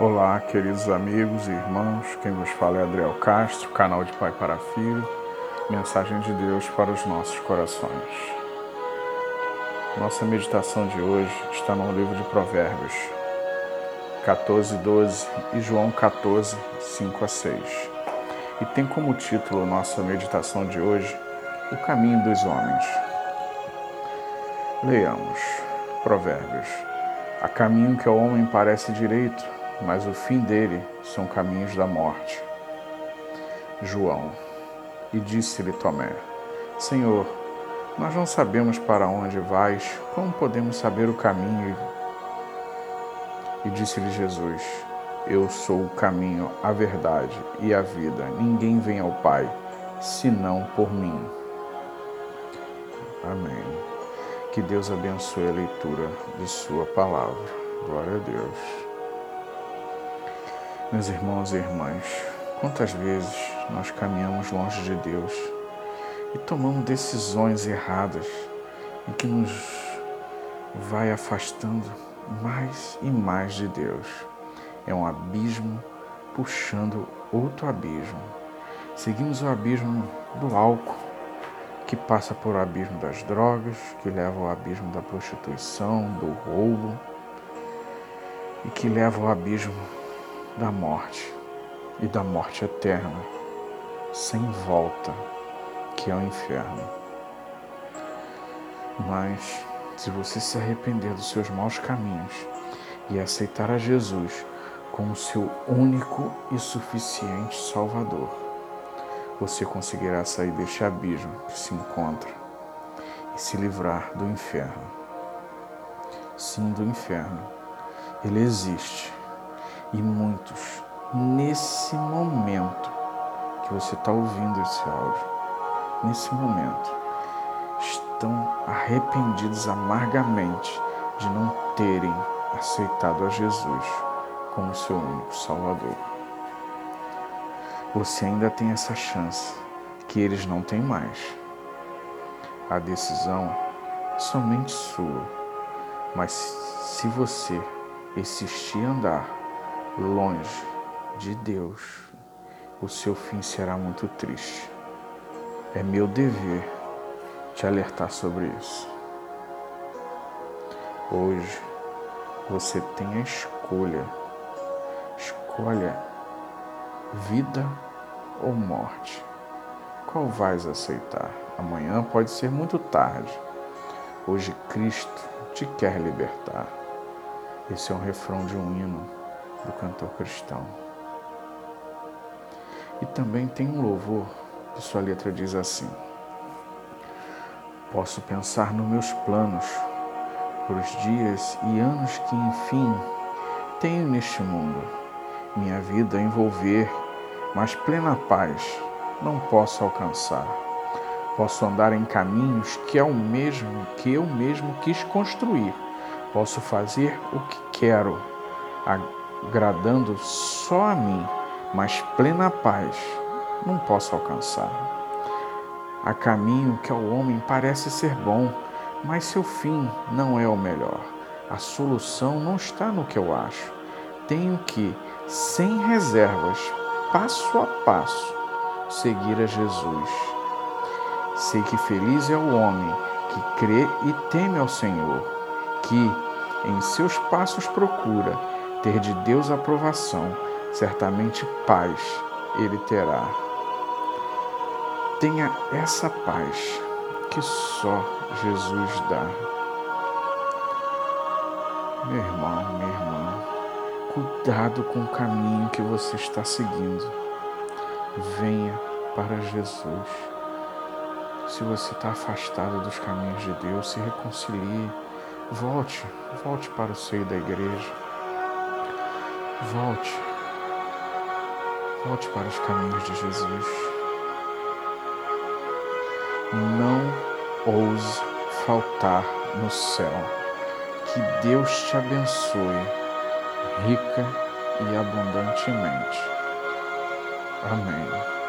Olá, queridos amigos e irmãos. Quem vos fala é Adriel Castro, canal de Pai para Filho, mensagem de Deus para os nossos corações. Nossa meditação de hoje está no livro de Provérbios 14, 12 e João 14, 5 a 6. E tem como título nossa meditação de hoje O Caminho dos Homens. Leiamos Provérbios. Há caminho que ao homem parece direito mas o fim dele são caminhos da morte. João. E disse-lhe Tomé: Senhor, nós não sabemos para onde vais, como podemos saber o caminho? E disse-lhe Jesus: Eu sou o caminho, a verdade e a vida. Ninguém vem ao Pai senão por mim. Amém. Que Deus abençoe a leitura de Sua palavra. Glória a Deus. Meus irmãos e irmãs, quantas vezes nós caminhamos longe de Deus e tomamos decisões erradas em que nos vai afastando mais e mais de Deus. É um abismo puxando outro abismo. Seguimos o abismo do álcool, que passa por o abismo das drogas, que leva ao abismo da prostituição, do roubo e que leva ao abismo da morte e da morte eterna, sem volta, que é o inferno. Mas, se você se arrepender dos seus maus caminhos e aceitar a Jesus como seu único e suficiente Salvador, você conseguirá sair deste abismo que se encontra e se livrar do inferno. Sim, do inferno. Ele existe e muitos, nesse momento que você está ouvindo esse áudio, nesse momento, estão arrependidos amargamente de não terem aceitado a Jesus como seu único Salvador. Você ainda tem essa chance que eles não têm mais. A decisão é somente sua, mas se você insistir em andar longe de Deus, o seu fim será muito triste. É meu dever te alertar sobre isso. Hoje você tem a escolha. Escolha vida ou morte. Qual vais aceitar? Amanhã pode ser muito tarde. Hoje Cristo te quer libertar. Esse é um refrão de um hino do cantor cristão. E também tem um louvor que sua letra diz assim: Posso pensar nos meus planos, por os dias e anos que, enfim, tenho neste mundo, minha vida envolver, mas plena paz não posso alcançar. Posso andar em caminhos que é o mesmo que eu mesmo quis construir. Posso fazer o que quero, agradando só a mim, mas plena paz não posso alcançar. Há caminho que ao homem parece ser bom, mas seu fim não é o melhor. A solução não está no que eu acho. Tenho que, sem reservas, passo a passo, seguir a Jesus. Sei que feliz é o homem que crê e teme ao Senhor, que em seus passos procura ter de Deus aprovação, certamente paz ele terá. Tenha essa paz que só Jesus dá. Meu irmão, minha irmã, cuidado com o caminho que você está seguindo. Venha para Jesus. Se você está afastado dos caminhos de Deus, se reconcilie. Volte, volte para o seio da igreja. Volte. Volte para os caminhos de Jesus. Não ouse faltar no céu. Que Deus te abençoe rica e abundantemente. Amém.